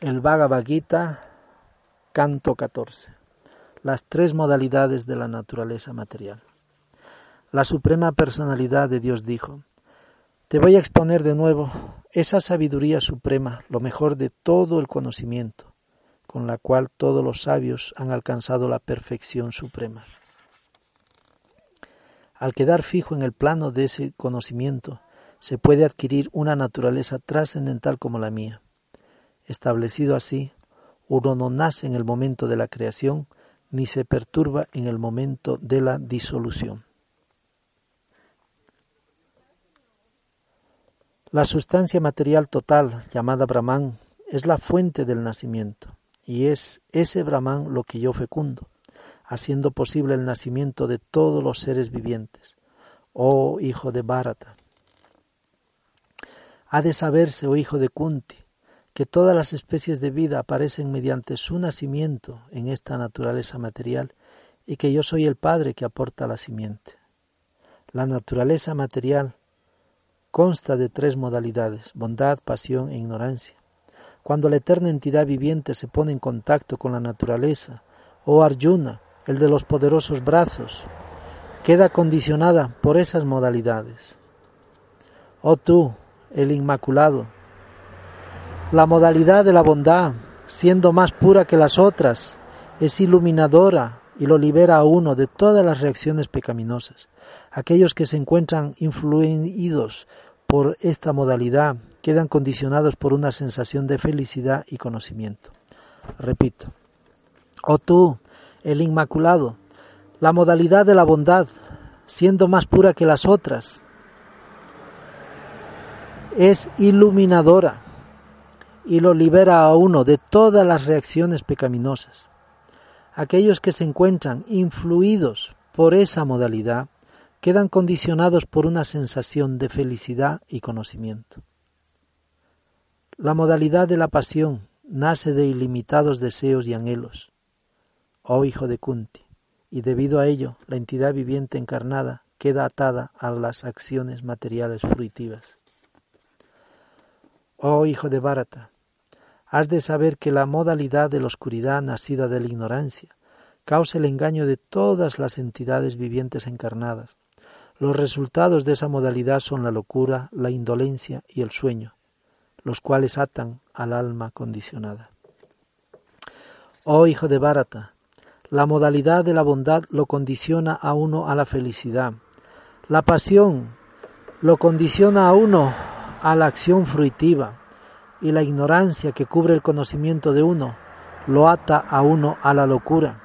El Bhagavad Gita, canto 14. Las tres modalidades de la naturaleza material. La Suprema Personalidad de Dios dijo, Te voy a exponer de nuevo esa sabiduría suprema, lo mejor de todo el conocimiento, con la cual todos los sabios han alcanzado la perfección suprema. Al quedar fijo en el plano de ese conocimiento, se puede adquirir una naturaleza trascendental como la mía. Establecido así, uno no nace en el momento de la creación ni se perturba en el momento de la disolución. La sustancia material total, llamada Brahman, es la fuente del nacimiento, y es ese Brahman lo que yo fecundo haciendo posible el nacimiento de todos los seres vivientes. Oh hijo de Bharata. Ha de saberse, oh hijo de Kunti, que todas las especies de vida aparecen mediante su nacimiento en esta naturaleza material y que yo soy el Padre que aporta la simiente. La naturaleza material consta de tres modalidades, bondad, pasión e ignorancia. Cuando la eterna entidad viviente se pone en contacto con la naturaleza, oh Arjuna, el de los poderosos brazos, queda condicionada por esas modalidades. Oh tú, el Inmaculado, la modalidad de la bondad, siendo más pura que las otras, es iluminadora y lo libera a uno de todas las reacciones pecaminosas. Aquellos que se encuentran influidos por esta modalidad quedan condicionados por una sensación de felicidad y conocimiento. Repito, oh tú, el Inmaculado, la modalidad de la bondad, siendo más pura que las otras, es iluminadora y lo libera a uno de todas las reacciones pecaminosas. Aquellos que se encuentran influidos por esa modalidad quedan condicionados por una sensación de felicidad y conocimiento. La modalidad de la pasión nace de ilimitados deseos y anhelos oh hijo de Kunti, y debido a ello la entidad viviente encarnada queda atada a las acciones materiales fruitivas. Oh hijo de Bharata, has de saber que la modalidad de la oscuridad nacida de la ignorancia causa el engaño de todas las entidades vivientes encarnadas. Los resultados de esa modalidad son la locura, la indolencia y el sueño, los cuales atan al alma condicionada. Oh hijo de Bharata, la modalidad de la bondad lo condiciona a uno a la felicidad. La pasión lo condiciona a uno a la acción fruitiva. Y la ignorancia que cubre el conocimiento de uno lo ata a uno a la locura.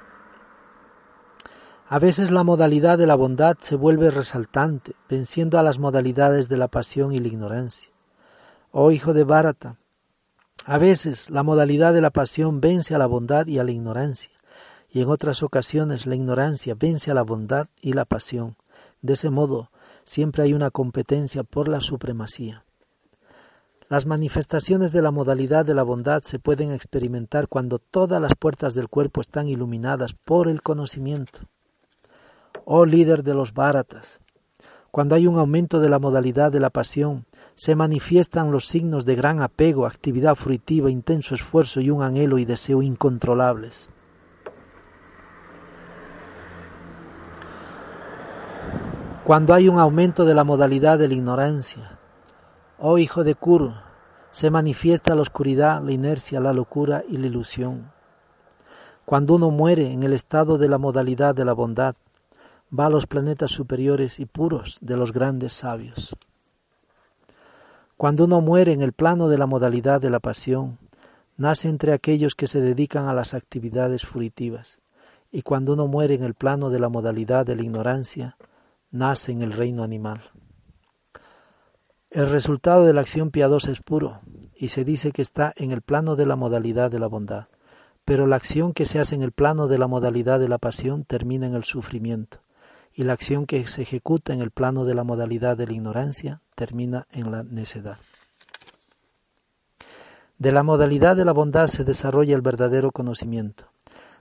A veces la modalidad de la bondad se vuelve resaltante, venciendo a las modalidades de la pasión y la ignorancia. Oh hijo de Bharata, a veces la modalidad de la pasión vence a la bondad y a la ignorancia y en otras ocasiones la ignorancia vence a la bondad y la pasión. De ese modo, siempre hay una competencia por la supremacía. Las manifestaciones de la modalidad de la bondad se pueden experimentar cuando todas las puertas del cuerpo están iluminadas por el conocimiento. Oh líder de los báratas, cuando hay un aumento de la modalidad de la pasión, se manifiestan los signos de gran apego, actividad fruitiva, intenso esfuerzo y un anhelo y deseo incontrolables. cuando hay un aumento de la modalidad de la ignorancia. Oh hijo de Kur, se manifiesta la oscuridad, la inercia, la locura y la ilusión. Cuando uno muere en el estado de la modalidad de la bondad, va a los planetas superiores y puros de los grandes sabios. Cuando uno muere en el plano de la modalidad de la pasión, nace entre aquellos que se dedican a las actividades furitivas, y cuando uno muere en el plano de la modalidad de la ignorancia, nace en el reino animal. El resultado de la acción piadosa es puro y se dice que está en el plano de la modalidad de la bondad, pero la acción que se hace en el plano de la modalidad de la pasión termina en el sufrimiento y la acción que se ejecuta en el plano de la modalidad de la ignorancia termina en la necedad. De la modalidad de la bondad se desarrolla el verdadero conocimiento.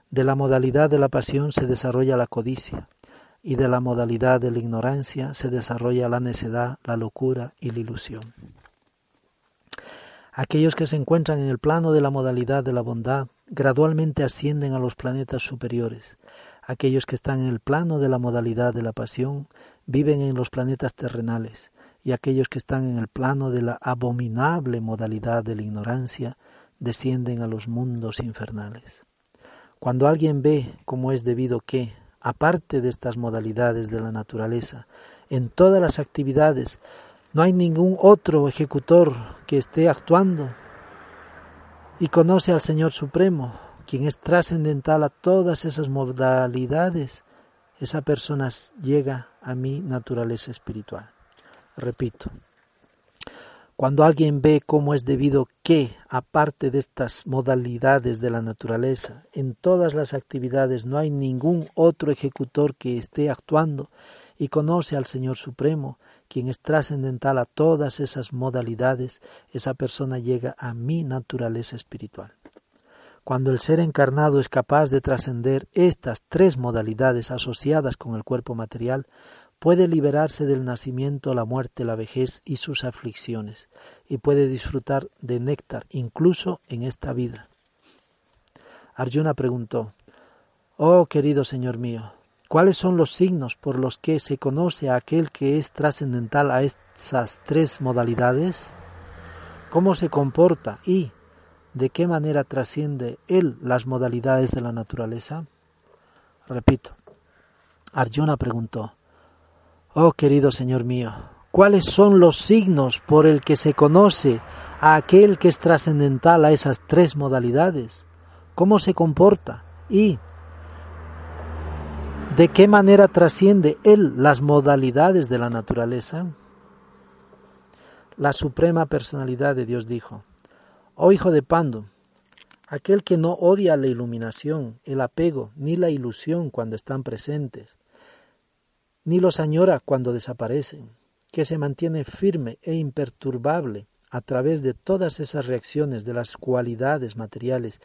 De la modalidad de la pasión se desarrolla la codicia y de la modalidad de la ignorancia se desarrolla la necedad, la locura y la ilusión. Aquellos que se encuentran en el plano de la modalidad de la bondad gradualmente ascienden a los planetas superiores. Aquellos que están en el plano de la modalidad de la pasión viven en los planetas terrenales y aquellos que están en el plano de la abominable modalidad de la ignorancia descienden a los mundos infernales. Cuando alguien ve cómo es debido que, aparte de estas modalidades de la naturaleza, en todas las actividades no hay ningún otro ejecutor que esté actuando y conoce al Señor Supremo, quien es trascendental a todas esas modalidades, esa persona llega a mi naturaleza espiritual. Repito, cuando alguien ve cómo es debido que, aparte de estas modalidades de la naturaleza, en todas las actividades no hay ningún otro ejecutor que esté actuando y conoce al Señor Supremo, quien es trascendental a todas esas modalidades, esa persona llega a mi naturaleza espiritual. Cuando el ser encarnado es capaz de trascender estas tres modalidades asociadas con el cuerpo material, puede liberarse del nacimiento, la muerte, la vejez y sus aflicciones, y puede disfrutar de néctar incluso en esta vida. Arjuna preguntó, Oh querido Señor mío, ¿Cuáles son los signos por los que se conoce a aquel que es trascendental a esas tres modalidades? ¿Cómo se comporta y de qué manera trasciende él las modalidades de la naturaleza? Repito, Arjuna preguntó, Oh querido Señor mío, ¿cuáles son los signos por el que se conoce a aquel que es trascendental a esas tres modalidades? ¿Cómo se comporta? Y ¿De qué manera trasciende él las modalidades de la naturaleza? La suprema personalidad de Dios dijo, Oh hijo de Pando, aquel que no odia la iluminación, el apego, ni la ilusión cuando están presentes, ni los añora cuando desaparecen, que se mantiene firme e imperturbable a través de todas esas reacciones de las cualidades materiales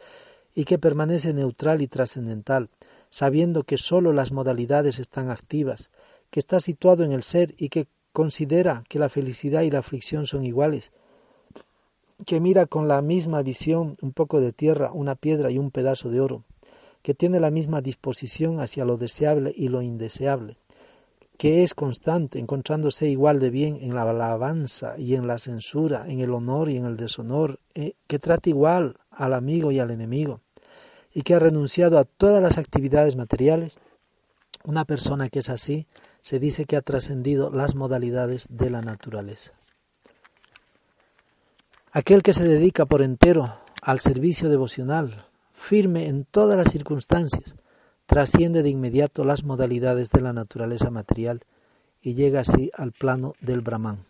y que permanece neutral y trascendental, sabiendo que sólo las modalidades están activas, que está situado en el ser y que considera que la felicidad y la aflicción son iguales, que mira con la misma visión un poco de tierra, una piedra y un pedazo de oro, que tiene la misma disposición hacia lo deseable y lo indeseable, que es constante, encontrándose igual de bien en la alabanza y en la censura, en el honor y en el deshonor, eh, que trata igual al amigo y al enemigo, y que ha renunciado a todas las actividades materiales, una persona que es así se dice que ha trascendido las modalidades de la naturaleza. Aquel que se dedica por entero al servicio devocional, firme en todas las circunstancias, trasciende de inmediato las modalidades de la naturaleza material y llega así al plano del Brahman.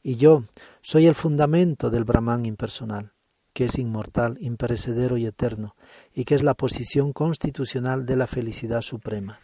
Y yo soy el fundamento del Brahman impersonal que es inmortal, imperecedero y eterno, y que es la posición constitucional de la felicidad suprema.